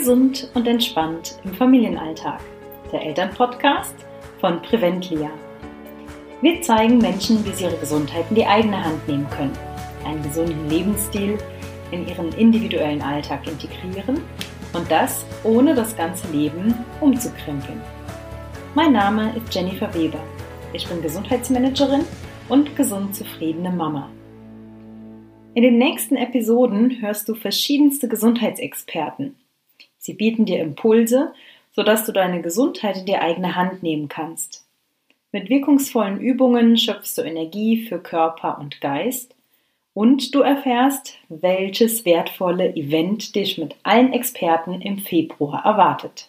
Gesund und entspannt im Familienalltag. Der Elternpodcast von Preventlia. Wir zeigen Menschen, wie sie ihre Gesundheit in die eigene Hand nehmen können, einen gesunden Lebensstil in ihren individuellen Alltag integrieren und das ohne das ganze Leben umzukrempeln. Mein Name ist Jennifer Weber. Ich bin Gesundheitsmanagerin und gesund zufriedene Mama. In den nächsten Episoden hörst du verschiedenste Gesundheitsexperten. Sie bieten dir Impulse, sodass du deine Gesundheit in die eigene Hand nehmen kannst. Mit wirkungsvollen Übungen schöpfst du Energie für Körper und Geist und du erfährst, welches wertvolle Event dich mit allen Experten im Februar erwartet.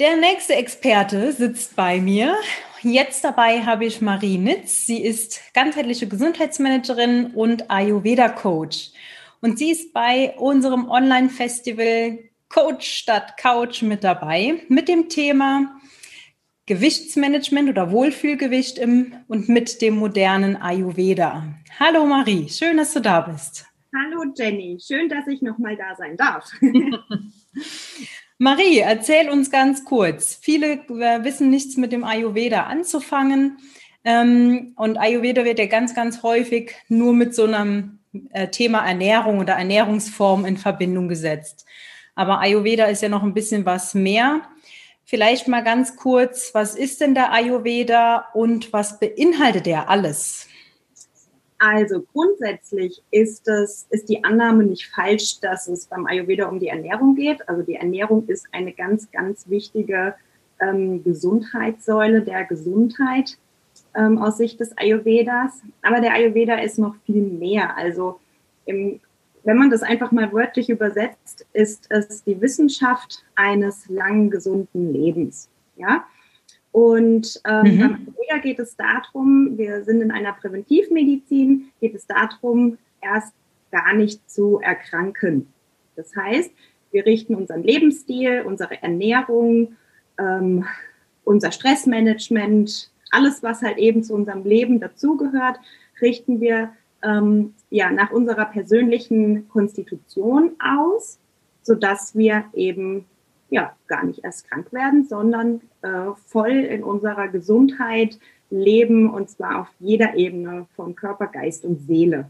Der nächste Experte sitzt bei mir. Jetzt dabei habe ich Marie Nitz. Sie ist ganzheitliche Gesundheitsmanagerin und Ayurveda-Coach. Und sie ist bei unserem Online-Festival Coach statt Couch mit dabei mit dem Thema Gewichtsmanagement oder Wohlfühlgewicht im und mit dem modernen Ayurveda. Hallo Marie, schön, dass du da bist. Hallo Jenny, schön, dass ich nochmal da sein darf. Marie, erzähl uns ganz kurz. Viele äh, wissen nichts mit dem Ayurveda anzufangen. Ähm, und Ayurveda wird ja ganz, ganz häufig nur mit so einem Thema Ernährung oder Ernährungsform in Verbindung gesetzt. Aber Ayurveda ist ja noch ein bisschen was mehr. Vielleicht mal ganz kurz, was ist denn der Ayurveda und was beinhaltet er alles? Also grundsätzlich ist es, ist die Annahme nicht falsch, dass es beim Ayurveda um die Ernährung geht. Also die Ernährung ist eine ganz, ganz wichtige ähm, Gesundheitssäule der Gesundheit ähm, aus Sicht des Ayurvedas. Aber der Ayurveda ist noch viel mehr. Also im wenn man das einfach mal wörtlich übersetzt, ist es die Wissenschaft eines langen, gesunden Lebens. Ja? Und ähm, mhm. beim Ayurveda geht es darum, wir sind in einer Präventivmedizin, geht es darum, erst gar nicht zu erkranken. Das heißt, wir richten unseren Lebensstil, unsere Ernährung, ähm, unser Stressmanagement, alles, was halt eben zu unserem Leben dazugehört, richten wir ähm, ja, nach unserer persönlichen Konstitution aus, sodass wir eben ja, gar nicht erst krank werden, sondern äh, voll in unserer Gesundheit leben und zwar auf jeder Ebene von Körper, Geist und Seele.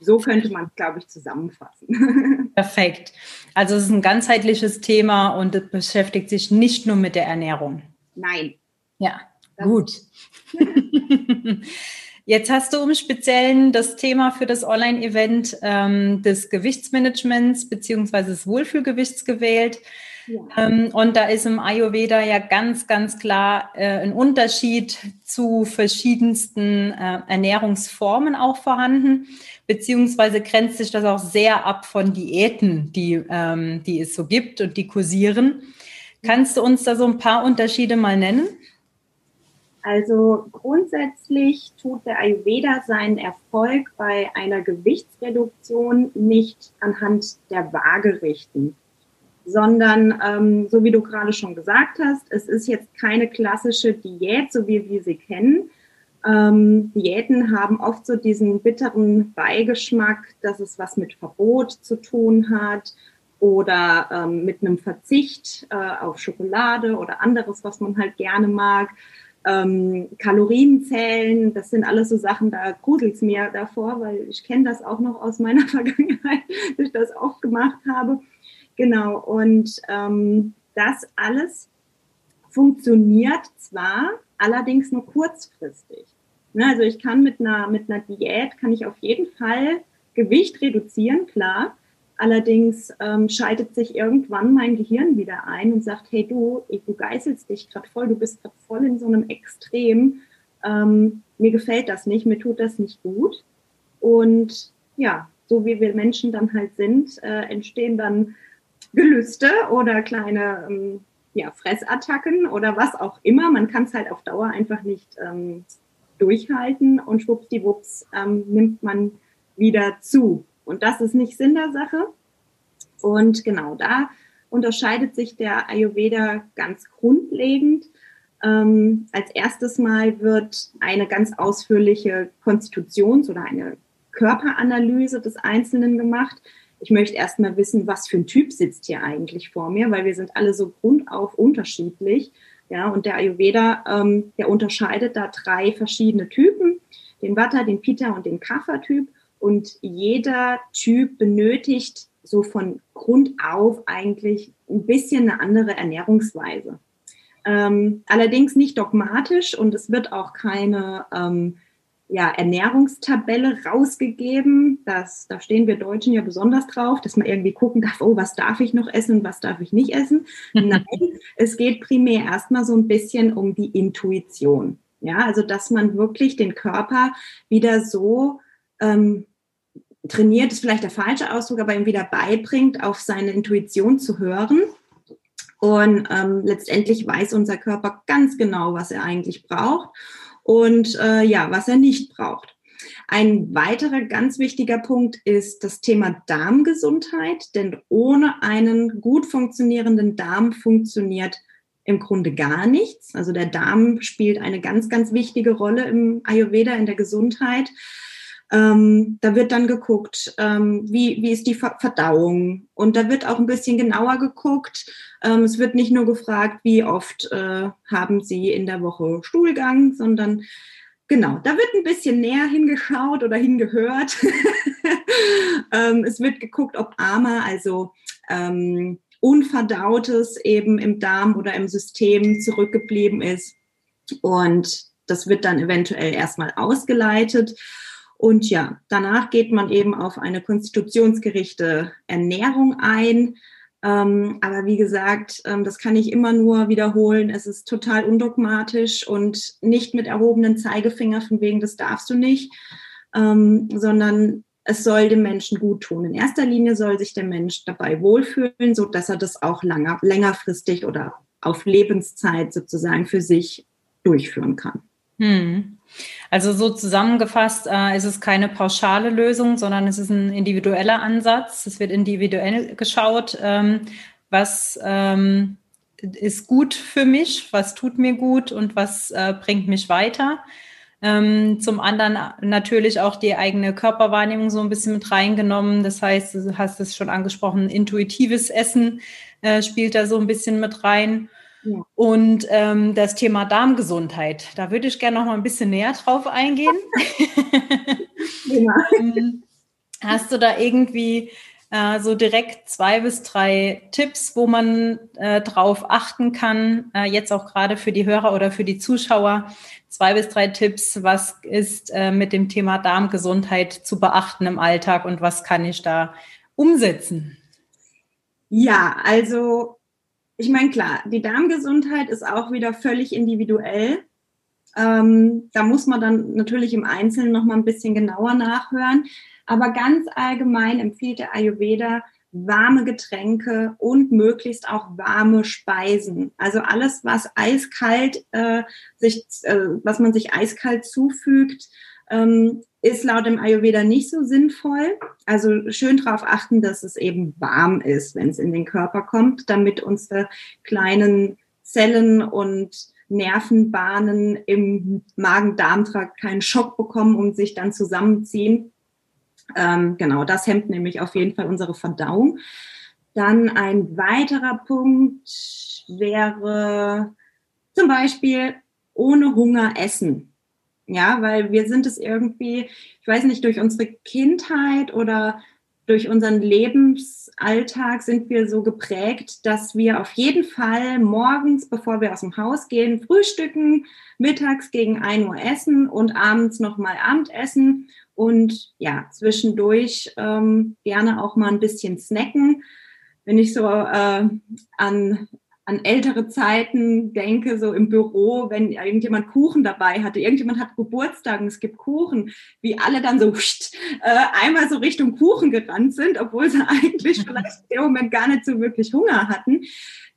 So könnte man es, glaube ich, zusammenfassen. Perfekt. Also es ist ein ganzheitliches Thema und es beschäftigt sich nicht nur mit der Ernährung. Nein. Ja, gut. Jetzt hast du im Speziellen das Thema für das Online-Event ähm, des Gewichtsmanagements beziehungsweise des Wohlfühlgewichts gewählt. Ja. Ähm, und da ist im Ayurveda ja ganz, ganz klar äh, ein Unterschied zu verschiedensten äh, Ernährungsformen auch vorhanden, beziehungsweise grenzt sich das auch sehr ab von Diäten, die, ähm, die es so gibt und die kursieren. Kannst du uns da so ein paar Unterschiede mal nennen? Also grundsätzlich tut der Ayurveda seinen Erfolg bei einer Gewichtsreduktion nicht anhand der Waage richten, sondern ähm, so wie du gerade schon gesagt hast, es ist jetzt keine klassische Diät, so wie wir sie kennen. Ähm, Diäten haben oft so diesen bitteren Beigeschmack, dass es was mit Verbot zu tun hat oder ähm, mit einem Verzicht äh, auf Schokolade oder anderes, was man halt gerne mag ähm, Kalorien zählen, das sind alles so Sachen, da gruselt es mir davor, weil ich kenne das auch noch aus meiner Vergangenheit, dass ich das auch gemacht habe. Genau, und ähm, das alles funktioniert zwar, allerdings nur kurzfristig. Ne, also ich kann mit einer, mit einer Diät, kann ich auf jeden Fall Gewicht reduzieren, klar, Allerdings ähm, schaltet sich irgendwann mein Gehirn wieder ein und sagt, hey du, du geißelst dich gerade voll, du bist gerade voll in so einem Extrem. Ähm, mir gefällt das nicht, mir tut das nicht gut. Und ja, so wie wir Menschen dann halt sind, äh, entstehen dann Gelüste oder kleine ähm, ja, Fressattacken oder was auch immer. Man kann es halt auf Dauer einfach nicht ähm, durchhalten und schwuppdiwupps ähm, nimmt man wieder zu. Und das ist nicht Sinn der Sache. Und genau da unterscheidet sich der Ayurveda ganz grundlegend. Ähm, als erstes Mal wird eine ganz ausführliche Konstitutions- oder eine Körperanalyse des Einzelnen gemacht, ich möchte erstmal wissen, was für ein Typ sitzt hier eigentlich vor mir, weil wir sind alle so grundauf unterschiedlich. Ja, und der Ayurveda, ähm, der unterscheidet da drei verschiedene Typen, den Vata, den Pitta und den Kapha-Typ. Und jeder Typ benötigt so von Grund auf eigentlich ein bisschen eine andere Ernährungsweise. Ähm, allerdings nicht dogmatisch und es wird auch keine ähm, ja, Ernährungstabelle rausgegeben. Das, da stehen wir Deutschen ja besonders drauf, dass man irgendwie gucken darf, oh, was darf ich noch essen und was darf ich nicht essen. Nein, es geht primär erstmal so ein bisschen um die Intuition. Ja, also dass man wirklich den Körper wieder so ähm, trainiert, ist vielleicht der falsche Ausdruck, aber ihm wieder beibringt, auf seine Intuition zu hören. Und ähm, letztendlich weiß unser Körper ganz genau, was er eigentlich braucht und äh, ja, was er nicht braucht. Ein weiterer ganz wichtiger Punkt ist das Thema Darmgesundheit, denn ohne einen gut funktionierenden Darm funktioniert im Grunde gar nichts. Also der Darm spielt eine ganz, ganz wichtige Rolle im Ayurveda, in der Gesundheit. Ähm, da wird dann geguckt, ähm, wie, wie ist die Verdauung. Und da wird auch ein bisschen genauer geguckt. Ähm, es wird nicht nur gefragt, wie oft äh, haben Sie in der Woche Stuhlgang, sondern genau, da wird ein bisschen näher hingeschaut oder hingehört. Ähm, es wird geguckt, ob Ama, also ähm, Unverdautes eben im Darm oder im System zurückgeblieben ist. Und das wird dann eventuell erstmal ausgeleitet. Und ja, danach geht man eben auf eine konstitutionsgerichte Ernährung ein. Ähm, aber wie gesagt, ähm, das kann ich immer nur wiederholen. Es ist total undogmatisch und nicht mit erhobenen Zeigefinger von wegen, das darfst du nicht, ähm, sondern es soll dem Menschen gut tun. In erster Linie soll sich der Mensch dabei wohlfühlen, so dass er das auch langer, längerfristig oder auf Lebenszeit sozusagen für sich durchführen kann. Hm. Also so zusammengefasst äh, ist es keine pauschale Lösung, sondern es ist ein individueller Ansatz. Es wird individuell geschaut, ähm, was ähm, ist gut für mich, was tut mir gut und was äh, bringt mich weiter. Ähm, zum anderen natürlich auch die eigene Körperwahrnehmung so ein bisschen mit reingenommen. Das heißt, du hast es schon angesprochen, intuitives Essen äh, spielt da so ein bisschen mit rein. Und ähm, das Thema Darmgesundheit, da würde ich gerne noch mal ein bisschen näher drauf eingehen. Ja. ähm, hast du da irgendwie äh, so direkt zwei bis drei Tipps, wo man äh, drauf achten kann, äh, jetzt auch gerade für die Hörer oder für die Zuschauer? Zwei bis drei Tipps, was ist äh, mit dem Thema Darmgesundheit zu beachten im Alltag und was kann ich da umsetzen? Ja, also ich meine, klar, die Darmgesundheit ist auch wieder völlig individuell. Ähm, da muss man dann natürlich im Einzelnen noch mal ein bisschen genauer nachhören. Aber ganz allgemein empfiehlt der Ayurveda warme Getränke und möglichst auch warme Speisen. Also alles, was eiskalt äh, sich, äh, was man sich eiskalt zufügt, ähm, ist laut dem Ayurveda nicht so sinnvoll. Also schön darauf achten, dass es eben warm ist, wenn es in den Körper kommt, damit unsere kleinen Zellen und Nervenbahnen im Magen-Darm-Trakt keinen Schock bekommen und sich dann zusammenziehen. Ähm, genau, das hemmt nämlich auf jeden Fall unsere Verdauung. Dann ein weiterer Punkt wäre zum Beispiel ohne Hunger essen. Ja, weil wir sind es irgendwie, ich weiß nicht, durch unsere Kindheit oder durch unseren Lebensalltag sind wir so geprägt, dass wir auf jeden Fall morgens, bevor wir aus dem Haus gehen, frühstücken, mittags gegen 1 Uhr essen und abends nochmal Abendessen und ja, zwischendurch ähm, gerne auch mal ein bisschen snacken. Wenn ich so äh, an an ältere Zeiten denke, so im Büro, wenn irgendjemand Kuchen dabei hatte, irgendjemand hat Geburtstag und es gibt Kuchen, wie alle dann so äh, einmal so Richtung Kuchen gerannt sind, obwohl sie eigentlich vielleicht dem Moment gar nicht so wirklich Hunger hatten.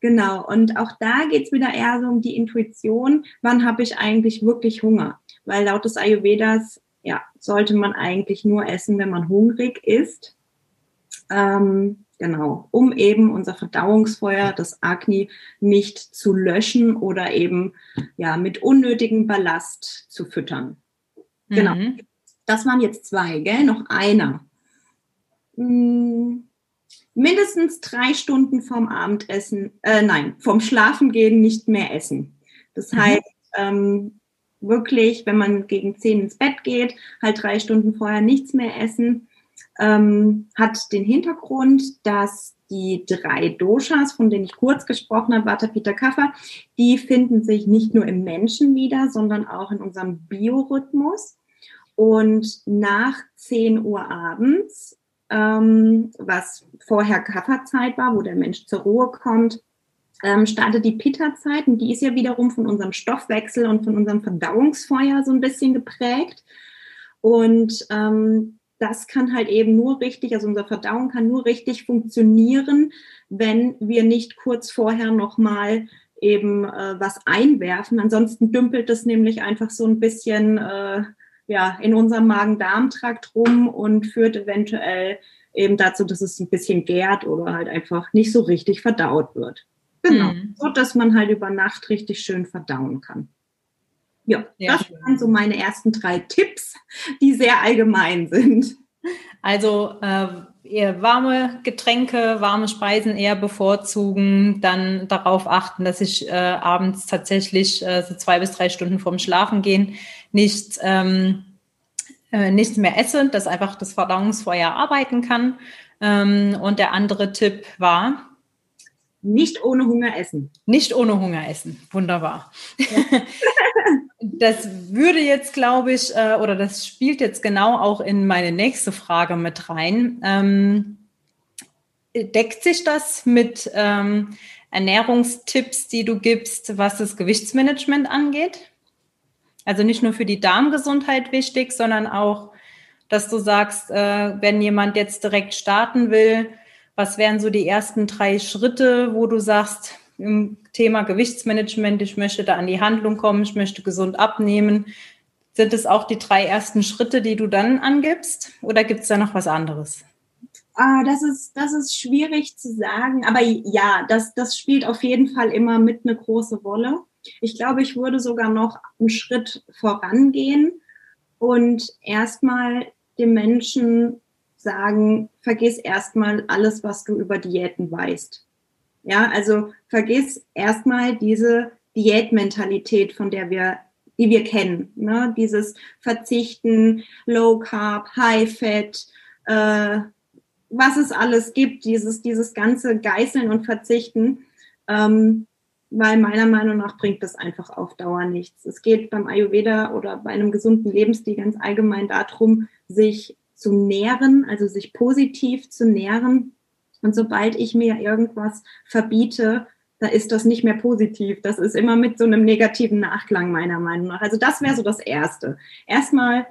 Genau, und auch da geht's wieder eher so um die Intuition, wann habe ich eigentlich wirklich Hunger? Weil laut des Ayurvedas, ja, sollte man eigentlich nur essen, wenn man hungrig ist. Ähm, Genau, um eben unser Verdauungsfeuer, das Agni, nicht zu löschen oder eben ja mit unnötigem Ballast zu füttern. Genau. Mhm. Das waren jetzt zwei, gell? Noch einer. Hm, mindestens drei Stunden vom Abendessen, äh, nein, vom Schlafengehen nicht mehr essen. Das mhm. heißt, ähm, wirklich, wenn man gegen zehn ins Bett geht, halt drei Stunden vorher nichts mehr essen, ähm, hat den Hintergrund, dass die drei Doshas, von denen ich kurz gesprochen habe, Vata, Pitta, Kapha, die finden sich nicht nur im Menschen wieder, sondern auch in unserem Biorhythmus. Und nach 10 Uhr abends, ähm, was vorher Kapha-Zeit war, wo der Mensch zur Ruhe kommt, ähm, startet die Pitta-Zeit und die ist ja wiederum von unserem Stoffwechsel und von unserem Verdauungsfeuer so ein bisschen geprägt. Und ähm, das kann halt eben nur richtig, also unsere Verdauung kann nur richtig funktionieren, wenn wir nicht kurz vorher nochmal eben äh, was einwerfen. Ansonsten dümpelt es nämlich einfach so ein bisschen äh, ja, in unserem Magen-Darm-Trakt rum und führt eventuell eben dazu, dass es ein bisschen gärt oder halt einfach nicht so richtig verdaut wird. Genau, mhm. so dass man halt über Nacht richtig schön verdauen kann. Ja, ja, das waren so meine ersten drei Tipps, die sehr allgemein sind. Also äh, eher warme Getränke, warme Speisen eher bevorzugen, dann darauf achten, dass ich äh, abends tatsächlich äh, so zwei bis drei Stunden vorm Schlafengehen nicht ähm, äh, nichts mehr esse, dass einfach das Verdauungsfeuer arbeiten kann. Ähm, und der andere Tipp war, nicht ohne Hunger essen. Nicht ohne Hunger essen. Wunderbar. Ja. das würde jetzt, glaube ich, äh, oder das spielt jetzt genau auch in meine nächste Frage mit rein. Ähm, deckt sich das mit ähm, Ernährungstipps, die du gibst, was das Gewichtsmanagement angeht? Also nicht nur für die Darmgesundheit wichtig, sondern auch, dass du sagst, äh, wenn jemand jetzt direkt starten will, was wären so die ersten drei Schritte, wo du sagst, im Thema Gewichtsmanagement, ich möchte da an die Handlung kommen, ich möchte gesund abnehmen. Sind es auch die drei ersten Schritte, die du dann angibst oder gibt es da noch was anderes? Ah, das ist, das ist schwierig zu sagen, aber ja, das, das spielt auf jeden Fall immer mit eine große Rolle. Ich glaube, ich würde sogar noch einen Schritt vorangehen und erstmal dem Menschen sagen, vergiss erstmal alles, was du über Diäten weißt. Ja, also vergiss erstmal diese Diätmentalität, von der wir, die wir kennen. Ne? Dieses Verzichten, Low Carb, High Fat, äh, was es alles gibt, dieses, dieses ganze Geißeln und Verzichten. Ähm, weil meiner Meinung nach bringt das einfach auf Dauer nichts. Es geht beim Ayurveda oder bei einem gesunden Lebensstil ganz allgemein darum, sich zu nähren, also sich positiv zu nähren. Und sobald ich mir irgendwas verbiete, da ist das nicht mehr positiv. Das ist immer mit so einem negativen Nachklang meiner Meinung nach. Also das wäre so das Erste. Erstmal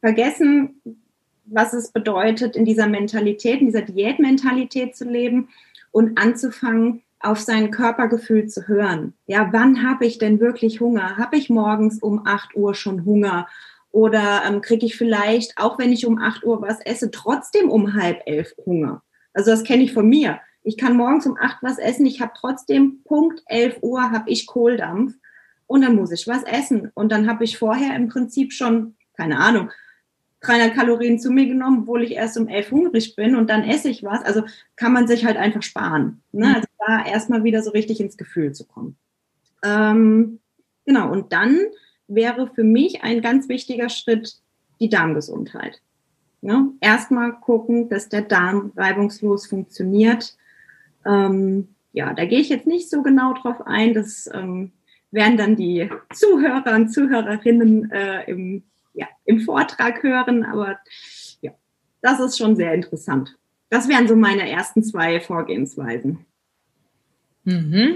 vergessen, was es bedeutet, in dieser Mentalität, in dieser Diätmentalität zu leben und anzufangen, auf sein Körpergefühl zu hören. Ja, wann habe ich denn wirklich Hunger? Habe ich morgens um 8 Uhr schon Hunger? Oder ähm, kriege ich vielleicht, auch wenn ich um 8 Uhr was esse, trotzdem um halb elf Hunger? Also das kenne ich von mir. Ich kann morgens um 8 was essen, ich habe trotzdem Punkt 11 Uhr habe ich Kohldampf und dann muss ich was essen. Und dann habe ich vorher im Prinzip schon, keine Ahnung, 300 Kalorien zu mir genommen, obwohl ich erst um 11 hungrig bin und dann esse ich was. Also kann man sich halt einfach sparen. Ne? Mhm. Also da erstmal wieder so richtig ins Gefühl zu kommen. Ähm, genau, und dann wäre für mich ein ganz wichtiger Schritt die Darmgesundheit. Ja, erstmal gucken, dass der Darm reibungslos funktioniert. Ähm, ja, da gehe ich jetzt nicht so genau drauf ein. Das ähm, werden dann die Zuhörer und Zuhörerinnen äh, im, ja, im Vortrag hören. Aber ja, das ist schon sehr interessant. Das wären so meine ersten zwei Vorgehensweisen. Mhm.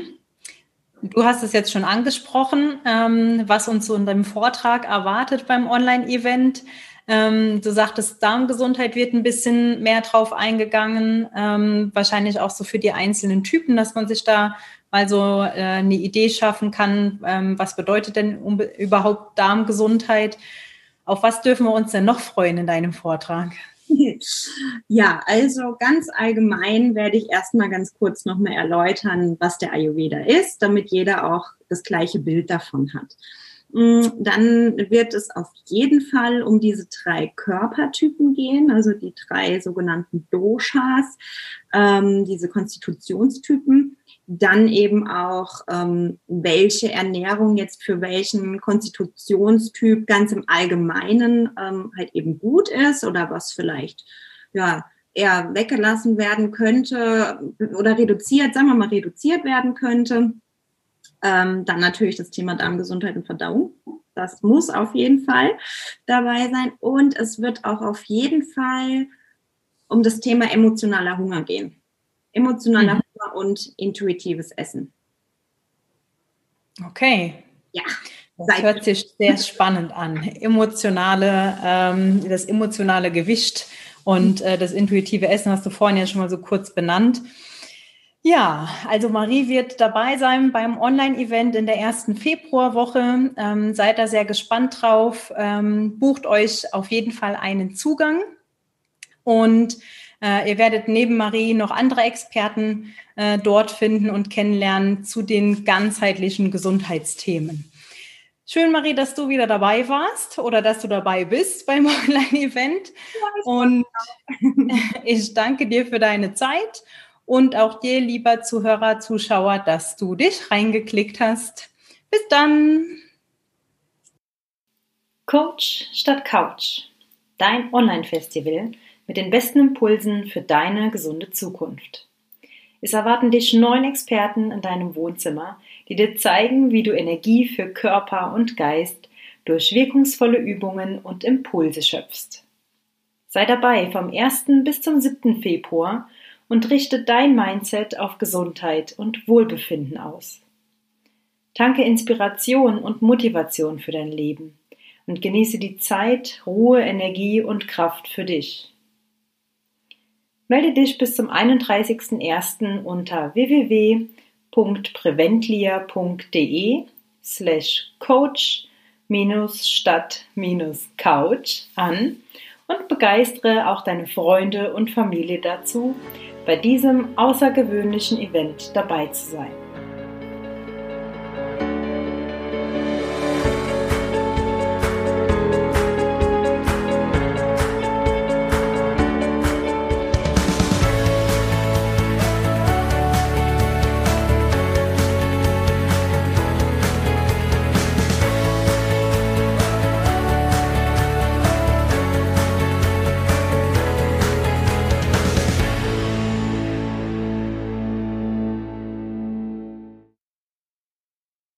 Du hast es jetzt schon angesprochen, ähm, was uns so in deinem Vortrag erwartet beim Online-Event. Ähm, du sagtest, Darmgesundheit wird ein bisschen mehr drauf eingegangen, ähm, wahrscheinlich auch so für die einzelnen Typen, dass man sich da mal so äh, eine Idee schaffen kann, ähm, was bedeutet denn überhaupt Darmgesundheit? Auf was dürfen wir uns denn noch freuen in deinem Vortrag? Ja, also ganz allgemein werde ich erstmal ganz kurz nochmal erläutern, was der Ayurveda ist, damit jeder auch das gleiche Bild davon hat. Mm, dann wird es auf jeden Fall um diese drei Körpertypen gehen, also die drei sogenannten Doshas, ähm, diese Konstitutionstypen. Dann eben auch, ähm, welche Ernährung jetzt für welchen Konstitutionstyp ganz im Allgemeinen ähm, halt eben gut ist oder was vielleicht ja eher weggelassen werden könnte oder reduziert, sagen wir mal, reduziert werden könnte. Ähm, dann natürlich das Thema Darmgesundheit und Verdauung. Das muss auf jeden Fall dabei sein. Und es wird auch auf jeden Fall um das Thema emotionaler Hunger gehen. Emotionaler mhm. Hunger und intuitives Essen. Okay. Ja. Das hört sich sehr spannend an. Emotionale, ähm, das emotionale Gewicht und äh, das intuitive Essen hast du vorhin ja schon mal so kurz benannt. Ja, also Marie wird dabei sein beim Online-Event in der ersten Februarwoche. Ähm, seid da sehr gespannt drauf. Ähm, bucht euch auf jeden Fall einen Zugang. Und äh, ihr werdet neben Marie noch andere Experten äh, dort finden und kennenlernen zu den ganzheitlichen Gesundheitsthemen. Schön, Marie, dass du wieder dabei warst oder dass du dabei bist beim Online-Event. Und ich danke dir für deine Zeit und auch dir, lieber Zuhörer, Zuschauer, dass du dich reingeklickt hast. Bis dann! Coach statt Couch. Dein Online-Festival mit den besten Impulsen für deine gesunde Zukunft. Es erwarten dich neun Experten in deinem Wohnzimmer, die dir zeigen, wie du Energie für Körper und Geist durch wirkungsvolle Übungen und Impulse schöpfst. Sei dabei vom 1. bis zum 7. Februar und richte dein Mindset auf Gesundheit und Wohlbefinden aus. Tanke Inspiration und Motivation für dein Leben und genieße die Zeit, Ruhe, Energie und Kraft für dich. Melde dich bis zum 31.01. unter www.preventlia.de slash coach statt couch an und begeistere auch deine Freunde und Familie dazu, bei diesem außergewöhnlichen Event dabei zu sein.